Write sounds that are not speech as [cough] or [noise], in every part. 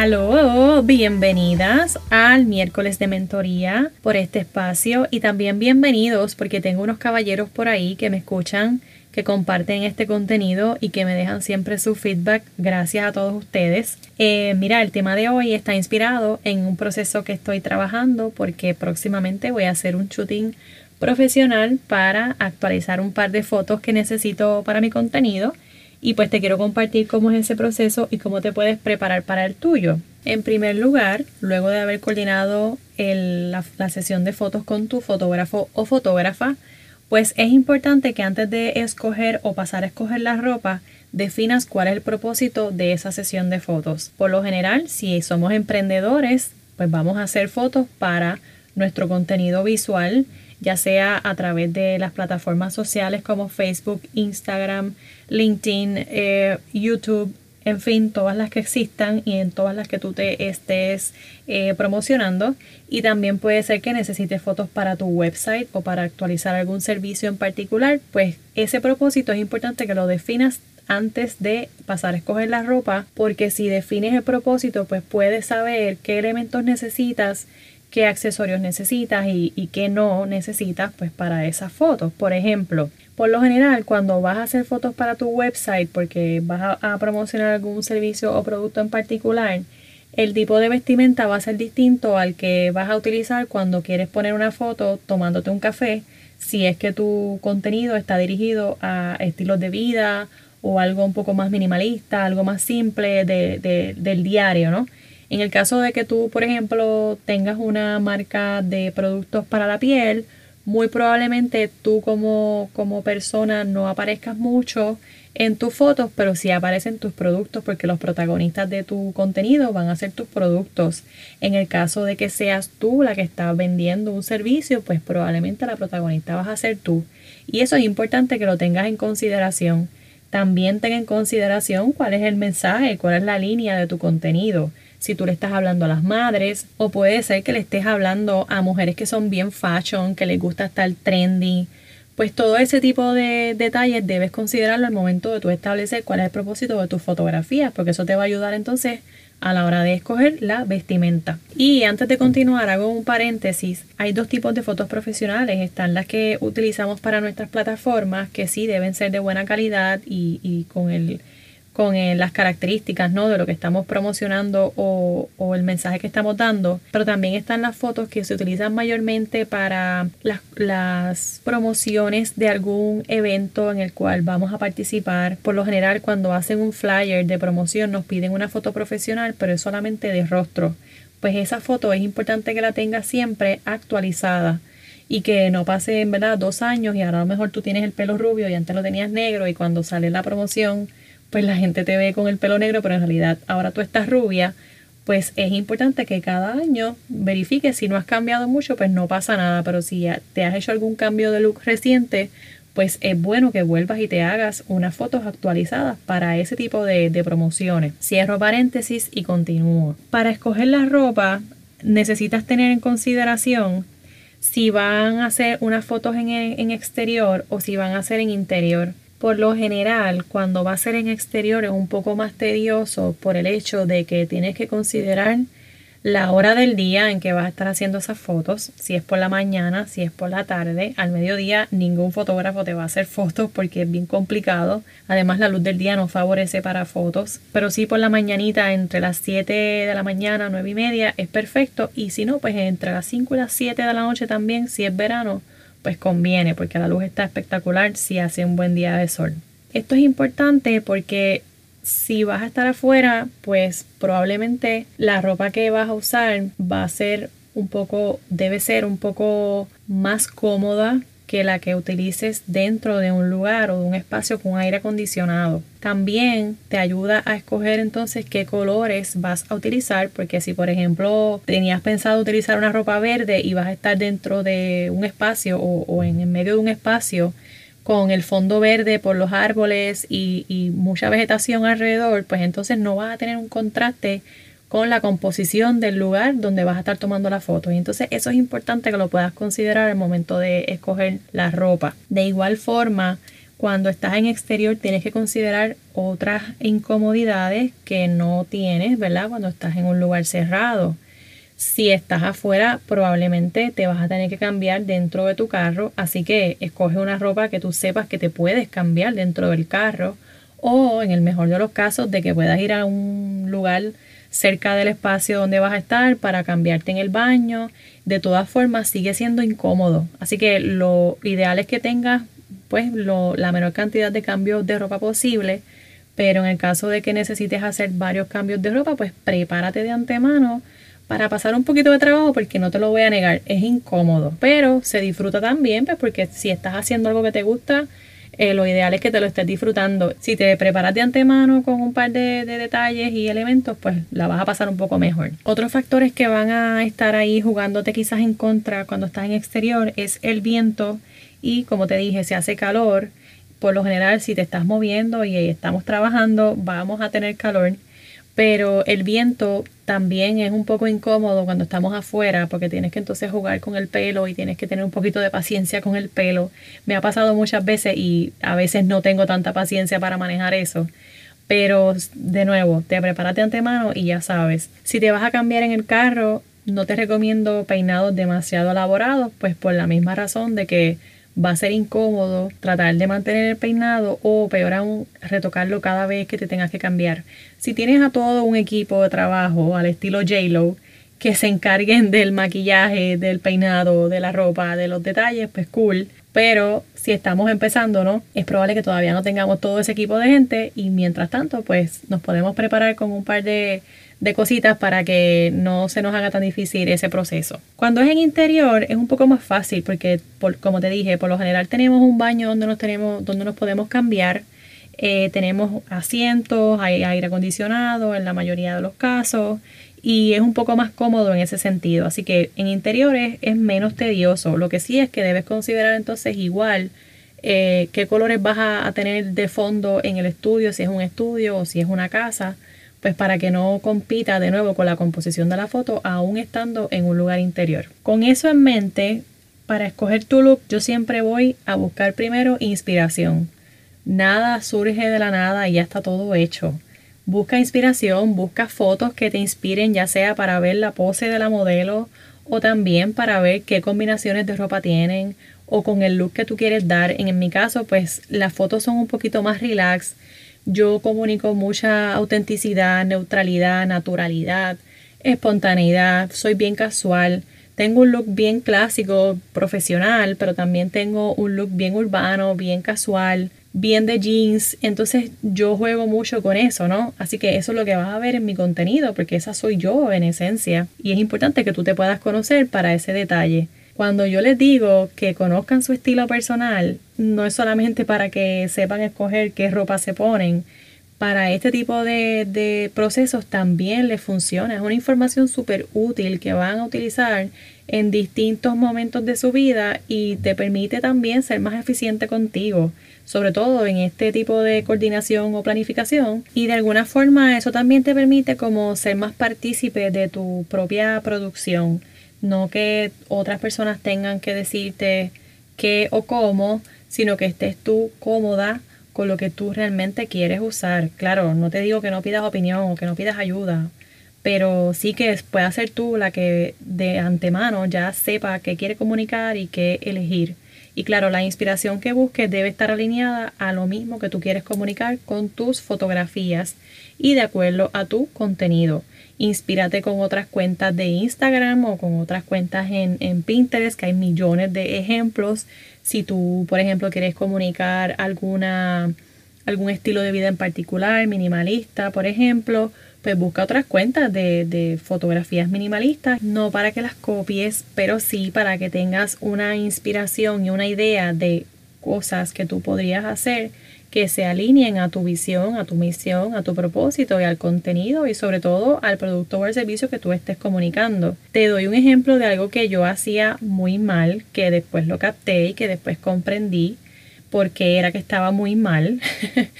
Aló, bienvenidas al miércoles de mentoría por este espacio y también bienvenidos porque tengo unos caballeros por ahí que me escuchan, que comparten este contenido y que me dejan siempre su feedback. Gracias a todos ustedes. Eh, mira, el tema de hoy está inspirado en un proceso que estoy trabajando porque próximamente voy a hacer un shooting profesional para actualizar un par de fotos que necesito para mi contenido y pues te quiero compartir cómo es ese proceso y cómo te puedes preparar para el tuyo. En primer lugar, luego de haber coordinado la, la sesión de fotos con tu fotógrafo o fotógrafa, pues es importante que antes de escoger o pasar a escoger la ropa, definas cuál es el propósito de esa sesión de fotos. Por lo general, si somos emprendedores, pues vamos a hacer fotos para nuestro contenido visual, ya sea a través de las plataformas sociales como Facebook, Instagram, LinkedIn, eh, YouTube, en fin, todas las que existan y en todas las que tú te estés eh, promocionando. Y también puede ser que necesites fotos para tu website o para actualizar algún servicio en particular. Pues ese propósito es importante que lo definas antes de pasar a escoger la ropa, porque si defines el propósito, pues puedes saber qué elementos necesitas qué accesorios necesitas y, qué no necesitas pues para esas fotos. Por ejemplo, por lo general cuando vas a hacer fotos para tu website porque vas a, promocionar algún servicio o producto en particular, el tipo de vestimenta va a ser distinto al que vas a utilizar cuando quieres poner una foto tomándote un café, si es que tu contenido está dirigido a estilos de vida o algo un poco más minimalista, algo más simple de, del diario, ¿no? En el caso de que tú, por ejemplo, tengas una marca de productos para la piel, muy probablemente tú como, como persona no aparezcas mucho en tus fotos, pero sí aparecen tus productos porque los protagonistas de tu contenido van a ser tus productos. En el caso de que seas tú la que está vendiendo un servicio, pues probablemente la protagonista vas a ser tú. Y eso es importante que lo tengas en consideración. También ten en consideración cuál es el mensaje, cuál es la línea de tu contenido si tú le estás hablando a las madres o puede ser que le estés hablando a mujeres que son bien fashion, que les gusta estar trendy. Pues todo ese tipo de detalles debes considerarlo al momento de tú establecer cuál es el propósito de tus fotografías, porque eso te va a ayudar entonces a la hora de escoger la vestimenta. Y antes de continuar, hago un paréntesis. Hay dos tipos de fotos profesionales. Están las que utilizamos para nuestras plataformas, que sí deben ser de buena calidad y, y con el con eh, las características ¿no? de lo que estamos promocionando o, el mensaje que estamos dando, pero también están las fotos que se utilizan mayormente para las, promociones de algún evento en el cual vamos a participar. Por lo general, cuando hacen un flyer de promoción nos piden una foto profesional, pero es solamente de rostro. Pues esa foto es importante que la tengas siempre actualizada y que no pase en verdad dos años y ahora a lo mejor tú tienes el pelo rubio y antes lo tenías negro y cuando sale la promoción pues la gente te ve con el pelo negro, pero en realidad ahora tú estás rubia, pues es importante que cada año verifiques si no has cambiado mucho, pues no pasa nada, pero si te has hecho algún cambio de look reciente, pues es bueno que vuelvas y te hagas unas fotos actualizadas para ese tipo de, promociones. Cierro paréntesis y continúo. Para escoger la ropa necesitas tener en consideración si van a hacer unas fotos en, en exterior o si van a hacer en interior. Por lo general, cuando va a ser en exterior es un poco más tedioso por el hecho de que tienes que considerar la hora del día en que vas a estar haciendo esas fotos, si es por la mañana, si es por la tarde, al mediodía ningún fotógrafo te va a hacer fotos porque es bien complicado. Además la luz del día no favorece para fotos, pero sí por la mañanita entre las 7 de la mañana, 9 y media es perfecto. Y si no, pues entre las 5 y las 7 de la noche también, si es verano, pues conviene porque la luz está espectacular si hace un buen día de sol. Esto es importante porque si vas a estar afuera, pues probablemente la ropa que vas a usar va a ser un poco, debe ser un poco más cómoda que la que utilices dentro de un lugar o de un espacio con aire acondicionado. También te ayuda a escoger entonces qué colores vas a utilizar, porque si por ejemplo tenías pensado utilizar una ropa verde y vas a estar dentro de un espacio o, en el medio de un espacio con el fondo verde por los árboles y, y mucha vegetación alrededor, pues entonces no vas a tener un contraste con la composición del lugar donde vas a estar tomando la foto. Y entonces eso es importante que lo puedas considerar al momento de escoger la ropa. De igual forma, cuando estás en exterior tienes que considerar otras incomodidades que no tienes, ¿verdad? Cuando estás en un lugar cerrado. Si estás afuera, probablemente te vas a tener que cambiar dentro de tu carro, así que escoge una ropa que tú sepas que te puedes cambiar dentro del carro o en el mejor de los casos de que puedas ir a un lugar cerca del espacio donde vas a estar para cambiarte en el baño. De todas formas, sigue siendo incómodo. Así que lo ideal es que tengas pues la menor cantidad de cambios de ropa posible. Pero en el caso de que necesites hacer varios cambios de ropa, pues prepárate de antemano para pasar un poquito de trabajo porque no te lo voy a negar, es incómodo, pero se disfruta también, pues porque si estás haciendo algo que te gusta, eh, lo ideal es que te lo estés disfrutando. Si te preparas de antemano con un par de, detalles y elementos, pues la vas a pasar un poco mejor. Otros factores que van a estar ahí jugándote quizás en contra cuando estás en exterior es el viento y como te dije, si hace calor, por lo general si te estás moviendo y estamos trabajando, vamos a tener calor pero el viento también es un poco incómodo cuando estamos afuera porque tienes que entonces jugar con el pelo y tienes que tener un poquito de paciencia con el pelo. Me ha pasado muchas veces y a veces no tengo tanta paciencia para manejar eso. Pero de nuevo, te preparas de antemano y ya sabes. Si te vas a cambiar en el carro, no te recomiendo peinados demasiado elaborados, pues por la misma razón de que va a ser incómodo tratar de mantener el peinado o peor aún retocarlo cada vez que te tengas que cambiar. Si tienes a todo un equipo de trabajo al estilo J-Lo que se encarguen del maquillaje, del peinado, de la ropa, de los detalles, pues cool. Pero si estamos empezando, ¿no? Es probable que todavía no tengamos todo ese equipo de gente y mientras tanto, pues nos podemos preparar con un par de cositas para que no se nos haga tan difícil ese proceso. Cuando es en interior es un poco más fácil porque, como te dije, por lo general tenemos un baño donde nos, tenemos, donde nos podemos cambiar. Eh, tenemos asientos, hay aire acondicionado en la mayoría de los casos y es un poco más cómodo en ese sentido. Así que en interiores es menos tedioso. Lo que sí es que debes considerar entonces igual eh, qué colores vas a tener de fondo en el estudio, si es un estudio o si es una casa pues para que no compita de nuevo con la composición de la foto aún estando en un lugar interior. Con eso en mente, para escoger tu look yo siempre voy a buscar primero inspiración. Nada surge de la nada y ya está todo hecho. Busca inspiración, busca fotos que te inspiren ya sea para ver la pose de la modelo o también para ver qué combinaciones de ropa tienen o con el look que tú quieres dar. En mi caso, pues las fotos son un poquito más relax yo comunico mucha autenticidad, neutralidad, naturalidad, espontaneidad, soy bien casual. Tengo un look bien clásico, profesional, pero también tengo un look bien urbano, bien casual, bien de jeans. Entonces yo juego mucho con eso, ¿no? Así que eso es lo que vas a ver en mi contenido, porque esa soy yo en esencia. Y es importante que tú te puedas conocer para ese detalle. Cuando yo les digo que conozcan su estilo personal, no es solamente para que sepan escoger qué ropa se ponen. Para este tipo de, procesos también les funciona. Es una información súper útil que van a utilizar en distintos momentos de su vida y te permite también ser más eficiente contigo, sobre todo en este tipo de coordinación o planificación. Y de alguna forma eso también te permite como ser más partícipe de tu propia producción no que otras personas tengan que decirte qué o cómo, sino que estés tú cómoda con lo que tú realmente quieres usar. Claro, no te digo que no pidas opinión o que no pidas ayuda, pero sí que puedas ser tú la que de antemano ya sepa qué quiere comunicar y qué elegir. Y claro, la inspiración que busques debe estar alineada a lo mismo que tú quieres comunicar con tus fotografías y de acuerdo a tu contenido. Inspírate con otras cuentas de Instagram o con otras cuentas en, en, Pinterest, que hay millones de ejemplos. Si tú, por ejemplo, quieres comunicar alguna, algún estilo de vida en particular, minimalista, por ejemplo, pues busca otras cuentas de, de, fotografías minimalistas, no para que las copies, pero sí para que tengas una inspiración y una idea de cosas que tú podrías hacer que se alineen a tu visión, a tu misión, a tu propósito y al contenido y sobre todo al producto o al servicio que tú estés comunicando. Te doy un ejemplo de algo que yo hacía muy mal, que después lo capté y que después comprendí porque era que estaba muy mal. [laughs]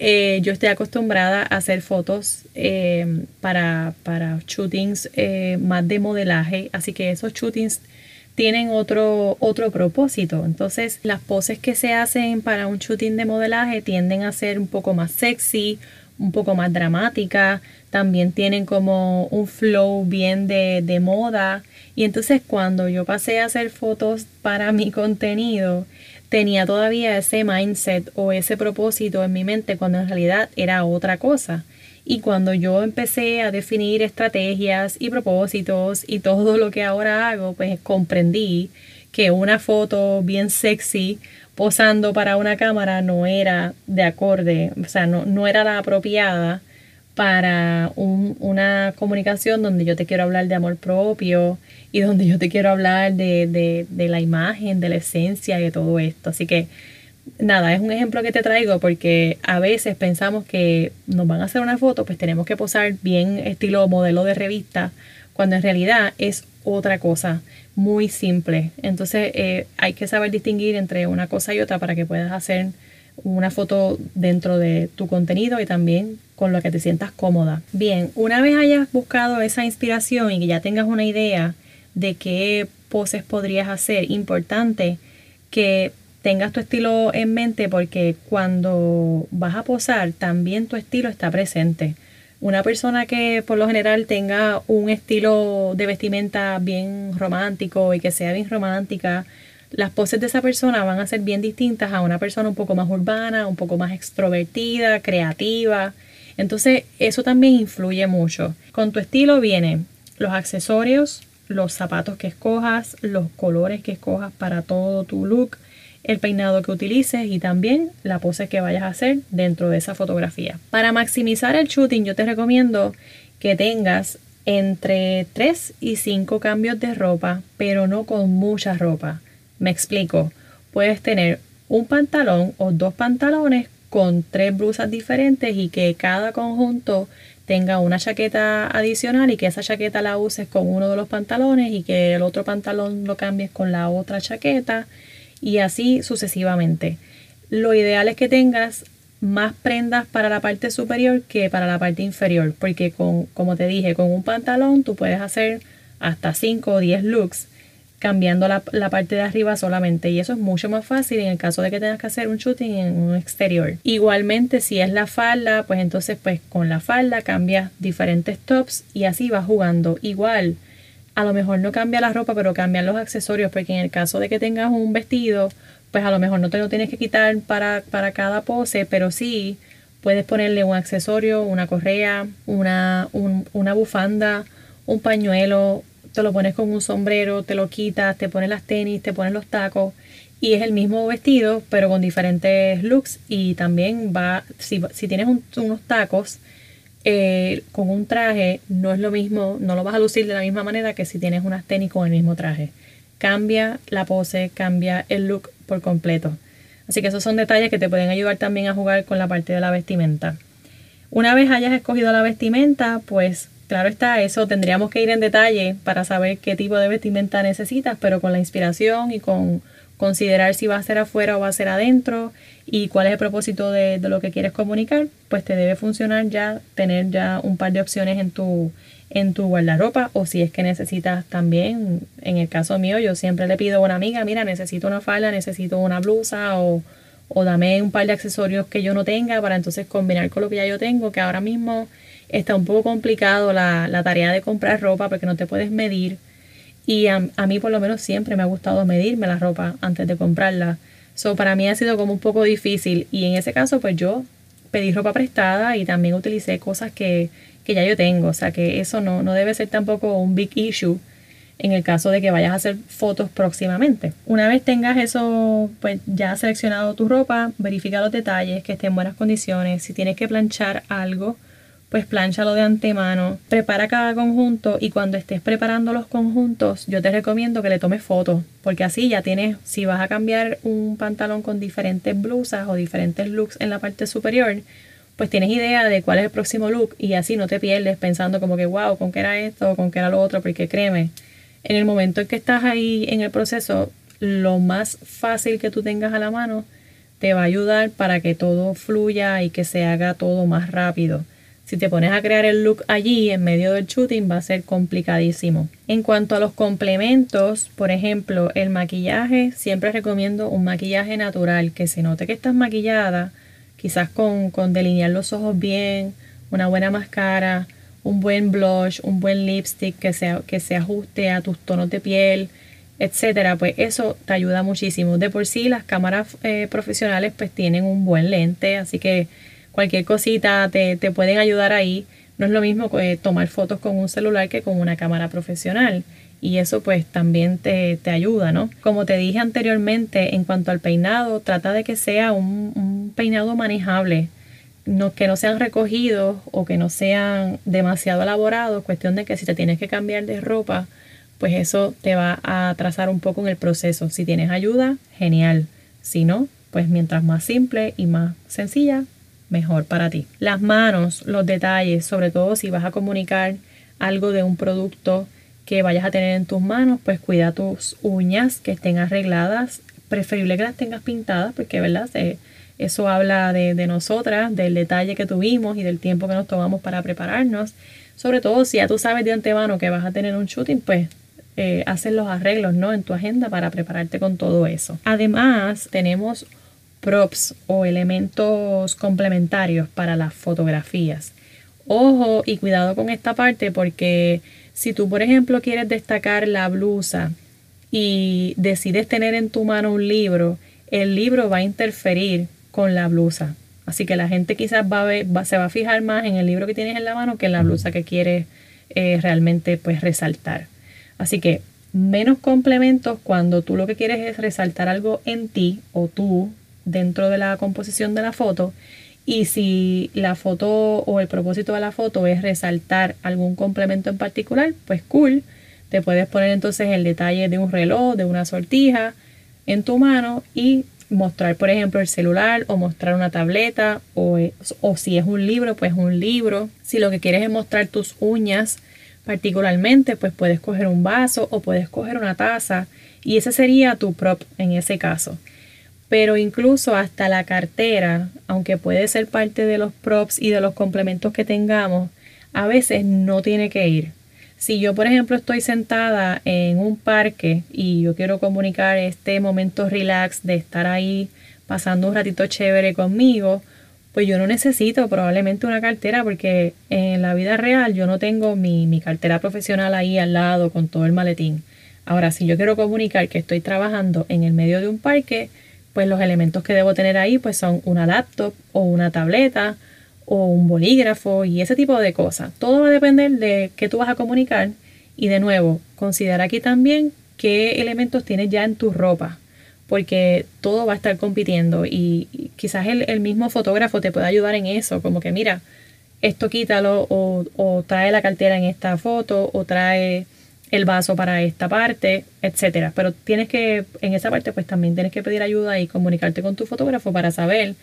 Eh, yo estoy acostumbrada a hacer fotos eh, para, para shootings eh, más de modelaje, así que esos shootings tienen otro, otro propósito. Entonces, las poses que se hacen para un shooting de modelaje tienden a ser un poco más sexy, un poco más dramática, también tienen como un flow bien de, de moda. Y entonces cuando yo pasé a hacer fotos para mi contenido, tenía todavía ese mindset o ese propósito en mi mente cuando en realidad era otra cosa. Y cuando yo empecé a definir estrategias y propósitos y todo lo que ahora hago, pues comprendí que una foto bien sexy posando para una cámara no era de acorde, o sea, no, no era la apropiada para una comunicación donde yo te quiero hablar de amor propio y donde yo te quiero hablar de, de, de la imagen, de la esencia y de todo esto. Así que nada, es un ejemplo que te traigo porque a veces pensamos que nos van a hacer una foto, pues tenemos que posar bien estilo modelo de revista, cuando en realidad es otra cosa, muy simple. Entonces eh, hay que saber distinguir entre una cosa y otra para que puedas hacer una foto dentro de tu contenido y también con lo que te sientas cómoda. Bien, una vez hayas buscado esa inspiración y que ya tengas una idea de qué poses podrías hacer, importante que tengas tu estilo en mente porque cuando vas a posar también tu estilo está presente. Una persona que por lo general tenga un estilo de vestimenta bien romántico y que sea bien romántica, las poses de esa persona van a ser bien distintas a una persona un poco más urbana, un poco más extrovertida, creativa. Entonces eso también influye mucho. Con tu estilo vienen los accesorios, los zapatos que escojas, los colores que escojas para todo tu look, el peinado que utilices y también la pose que vayas a hacer dentro de esa fotografía. Para maximizar el shooting yo te recomiendo que tengas entre 3 y 5 cambios de ropa, pero no con mucha ropa. Me explico. Puedes tener un pantalón o dos pantalones con tres blusas diferentes y que cada conjunto tenga una chaqueta adicional y que esa chaqueta la uses con uno de los pantalones y que el otro pantalón lo cambies con la otra chaqueta y así sucesivamente. Lo ideal es que tengas más prendas para la parte superior que para la parte inferior, porque con, como te dije, con un pantalón tú puedes hacer hasta 5 o 10 looks cambiando la, la, parte de arriba solamente y eso es mucho más fácil en el caso de que tengas que hacer un shooting en un exterior. Igualmente si es la falda, pues entonces pues con la falda cambias diferentes tops y así vas jugando. Igual a lo mejor no cambia la ropa, pero cambian los accesorios, porque en el caso de que tengas un vestido, pues a lo mejor no te lo tienes que quitar para, para cada pose, pero sí puedes ponerle un accesorio, una correa, una, una bufanda, un pañuelo, te lo pones con un sombrero, te lo quitas, te pones las tenis, te pones los tacos y es el mismo vestido pero con diferentes looks y también va, si, si tienes unos tacos, eh, con un traje no es lo mismo, no lo vas a lucir de la misma manera que si tienes unas tenis con el mismo traje. Cambia la pose, cambia el look por completo. Así que esos son detalles que te pueden ayudar también a jugar con la parte de la vestimenta. Una vez hayas escogido la vestimenta, pues claro está, eso tendríamos que ir en detalle para saber qué tipo de vestimenta necesitas, pero con la inspiración y con considerar si va a ser afuera o va a ser adentro y cuál es el propósito de, lo que quieres comunicar, pues te debe funcionar ya tener ya un par de opciones en tu, en tu guardarropa o si es que necesitas también, en el caso mío, yo siempre le pido a una amiga, mira, necesito una falda, necesito una blusa o, o dame un par de accesorios que yo no tenga para entonces combinar con lo que ya yo tengo, que ahora mismo está un poco complicado la, la tarea de comprar ropa porque no te puedes medir y a, mí por lo menos siempre me ha gustado medirme la ropa antes de comprarla. So, para mí ha sido como un poco difícil y en ese caso pues yo pedí ropa prestada y también utilicé cosas que, que ya yo tengo. O sea que eso no, no debe ser tampoco un big issue en el caso de que vayas a hacer fotos próximamente. Una vez tengas eso, pues ya seleccionado tu ropa, verifica los detalles, que esté en buenas condiciones. Si tienes que planchar algo, pues planchalo de antemano, prepara cada conjunto y cuando estés preparando los conjuntos, yo te recomiendo que le tomes fotos, porque así ya tienes, si vas a cambiar un pantalón con diferentes blusas o diferentes looks en la parte superior, pues tienes idea de cuál es el próximo look y así no te pierdes pensando como que, wow, ¿con qué era esto? ¿Con qué era lo otro? Porque créeme, en el momento en que estás ahí en el proceso, lo más fácil que tú tengas a la mano te va a ayudar para que todo fluya y que se haga todo más rápido. Si te pones a crear el look allí en medio del shooting va a ser complicadísimo. En cuanto a los complementos, por ejemplo, el maquillaje, siempre recomiendo un maquillaje natural, que se note que estás maquillada, quizás con, con delinear los ojos bien, una buena máscara, un buen blush, un buen lipstick que se, que se ajuste a tus tonos de piel, etcétera, pues eso te ayuda muchísimo. De por sí las cámaras eh, profesionales pues tienen un buen lente, así que cualquier cosita te, te pueden ayudar ahí. No es lo mismo que tomar fotos con un celular que con una cámara profesional. Y eso pues también te, te ayuda, ¿no? Como te dije anteriormente, en cuanto al peinado, trata de que sea un, un peinado manejable. No, que no sean recogidos o que no sean demasiado elaborados. Cuestión de que si te tienes que cambiar de ropa, pues eso te va a atrasar un poco en el proceso. Si tienes ayuda, genial. Si no, pues mientras más simple y más sencilla, mejor para ti. Las manos, los detalles, sobre todo si vas a comunicar algo de un producto que vayas a tener en tus manos, pues cuida tus uñas que estén arregladas, preferible que las tengas pintadas, porque verdad, eso habla de, de nosotras, del detalle que tuvimos y del tiempo que nos tomamos para prepararnos. Sobre todo si ya tú sabes de antemano que vas a tener un shooting, pues eh, haces los arreglos ¿no? en tu agenda para prepararte con todo eso. Además, tenemos props o elementos complementarios para las fotografías. Ojo y cuidado con esta parte porque si tú, por ejemplo, quieres destacar la blusa y decides tener en tu mano un libro, el libro va a interferir con la blusa. Así que la gente quizás va a ver, se va a fijar más en el libro que tienes en la mano que en la blusa que quieres eh, realmente pues resaltar. Así que menos complementos cuando tú lo que quieres es resaltar algo en ti o tú dentro de la composición de la foto y si la foto o el propósito de la foto es resaltar algún complemento en particular, pues cool. Te puedes poner entonces el detalle de un reloj, de una sortija en tu mano y mostrar, por ejemplo, el celular o mostrar una tableta o, o si es un libro, pues un libro. Si lo que quieres es mostrar tus uñas particularmente, pues puedes coger un vaso o puedes coger una taza y ese sería tu prop en ese caso pero incluso hasta la cartera, aunque puede ser parte de los props y de los complementos que tengamos, a veces no tiene que ir. Si yo, por ejemplo, estoy sentada en un parque y yo quiero comunicar este momento relax de estar ahí pasando un ratito chévere conmigo, pues yo no necesito probablemente una cartera porque en la vida real yo no tengo mi, mi cartera profesional ahí al lado con todo el maletín. Ahora, si yo quiero comunicar que estoy trabajando en el medio de un parque, pues los elementos que debo tener ahí pues son una laptop o una tableta o un bolígrafo y ese tipo de cosas. Todo va a depender de qué tú vas a comunicar y de nuevo, considera aquí también qué elementos tienes ya en tu ropa porque todo va a estar compitiendo y, quizás el, mismo fotógrafo te puede ayudar en eso, como que mira, esto quítalo o, o trae la cartera en esta foto o trae el vaso para esta parte, etcétera. Pero tienes que, en esa parte, pues también tienes que pedir ayuda y comunicarte con tu fotógrafo para saber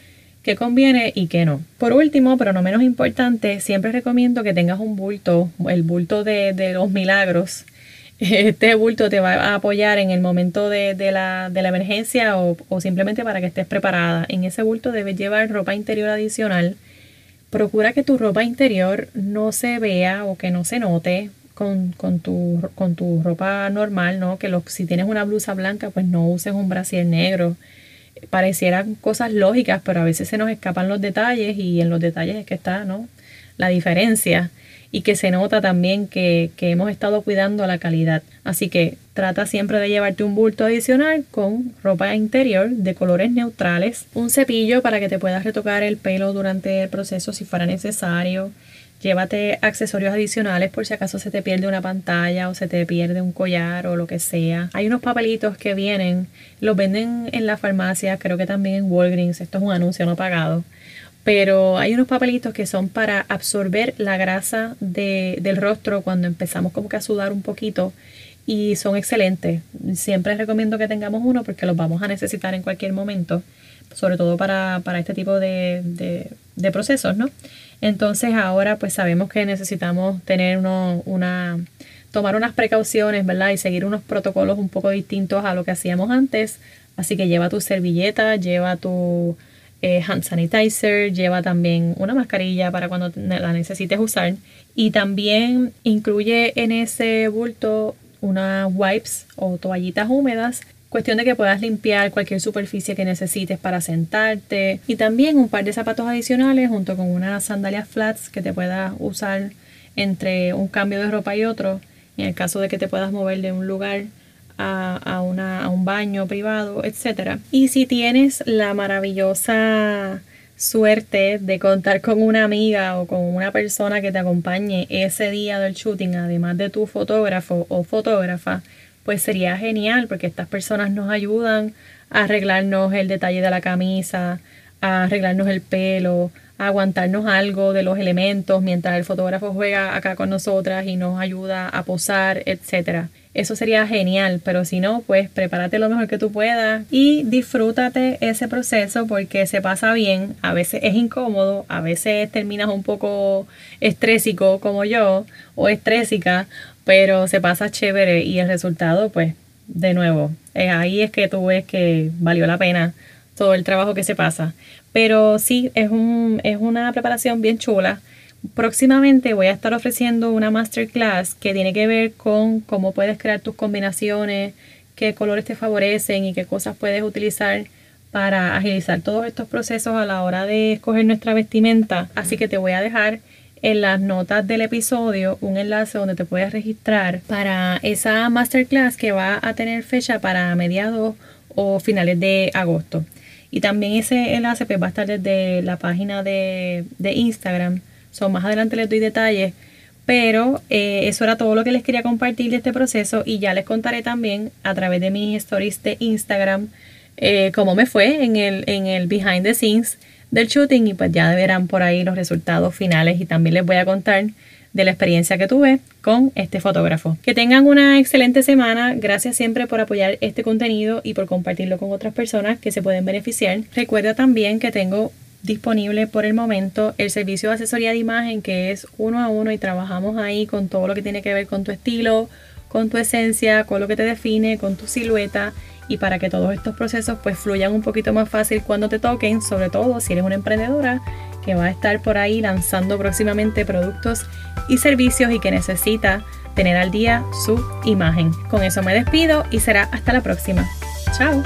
qué conviene y qué no. Por último, pero no menos importante, siempre recomiendo que tengas un bulto, el bulto de, los milagros. [laughs] Este bulto te va a apoyar en el momento de, la, de la, emergencia o, o simplemente para que estés preparada. En ese bulto debes llevar ropa interior adicional. Procura que tu ropa interior no se vea o que no se note con, con, tu, con tu ropa normal, ¿no? Que si tienes una blusa blanca, pues no uses un brasier negro. Parecieran cosas lógicas, pero a veces se nos escapan los detalles y en los detalles es que está, ¿no? La diferencia y que se nota también que, que hemos estado cuidando la calidad. Así que trata siempre de llevarte un bulto adicional con ropa interior de colores neutrales, un cepillo para que te puedas retocar el pelo durante el proceso si fuera necesario, Llévate accesorios adicionales por si acaso se te pierde una pantalla o se te pierde un collar o lo que sea. Hay unos papelitos que vienen, los venden en la farmacia, creo que también en Walgreens, esto es un anuncio no pagado. pero hay unos papelitos que son para absorber la grasa del rostro cuando empezamos como que a sudar un poquito y son excelentes. Siempre recomiendo que tengamos uno porque los vamos a necesitar en cualquier momento, sobre todo para, este tipo de, de, procesos, ¿no? Entonces ahora pues sabemos que necesitamos tener una, tomar unas precauciones, ¿verdad? Y seguir unos protocolos un poco distintos a lo que hacíamos antes. Así que lleva tu servilleta, lleva tu eh, hand sanitizer, lleva también una mascarilla para cuando la necesites usar y también incluye en ese bulto unas wipes o toallitas húmedas cuestión de que puedas limpiar cualquier superficie que necesites para sentarte y también un par de zapatos adicionales junto con unas sandalias flats que te puedas usar entre un cambio de ropa y otro en el caso de que te puedas mover de un lugar a, una, a un baño privado, etc. Y si tienes la maravillosa suerte de contar con una amiga o con una persona que te acompañe ese día del shooting, además de tu fotógrafo o fotógrafa, pues sería genial porque estas personas nos ayudan a arreglarnos el detalle de la camisa, a arreglarnos el pelo, a aguantarnos algo de los elementos mientras el fotógrafo juega acá con nosotras y nos ayuda a posar, etcétera. Eso sería genial, pero si no, pues prepárate lo mejor que tú puedas y disfrútate ese proceso porque se pasa bien. A veces es incómodo, a veces terminas un poco estrésico como yo o estrésica, pero se pasa chévere y el resultado, pues, de nuevo, ahí es que tú ves que valió la pena todo el trabajo que se pasa. Pero sí, es, un, es una preparación bien chula. Próximamente voy a estar ofreciendo una masterclass que tiene que ver con cómo puedes crear tus combinaciones, qué colores te favorecen y qué cosas puedes utilizar para agilizar todos estos procesos a la hora de escoger nuestra vestimenta. Así que te voy a dejar en las notas del episodio un enlace donde te puedes registrar para esa masterclass que va a tener fecha para mediados o finales de agosto. Y también ese enlace pues, va a estar desde la página de, Instagram. Son más adelante les doy detalles. Pero eh, eso era todo lo que les quería compartir de este proceso y ya les contaré también a través de mis stories de Instagram eh, cómo me fue en el, en el behind the scenes del shooting y pues ya verán por ahí los resultados finales y también les voy a contar de la experiencia que tuve con este fotógrafo. Que tengan una excelente semana. Gracias siempre por apoyar este contenido y por compartirlo con otras personas que se pueden beneficiar. Recuerda también que tengo disponible por el momento el servicio de asesoría de imagen que es uno a uno y trabajamos ahí con todo lo que tiene que ver con tu estilo, con tu esencia, con lo que te define, con tu silueta y para que todos estos procesos pues fluyan un poquito más fácil cuando te toquen, sobre todo si eres una emprendedora que va a estar por ahí lanzando próximamente productos y servicios y que necesita tener al día su imagen. Con eso me despido y será hasta la próxima. Chao.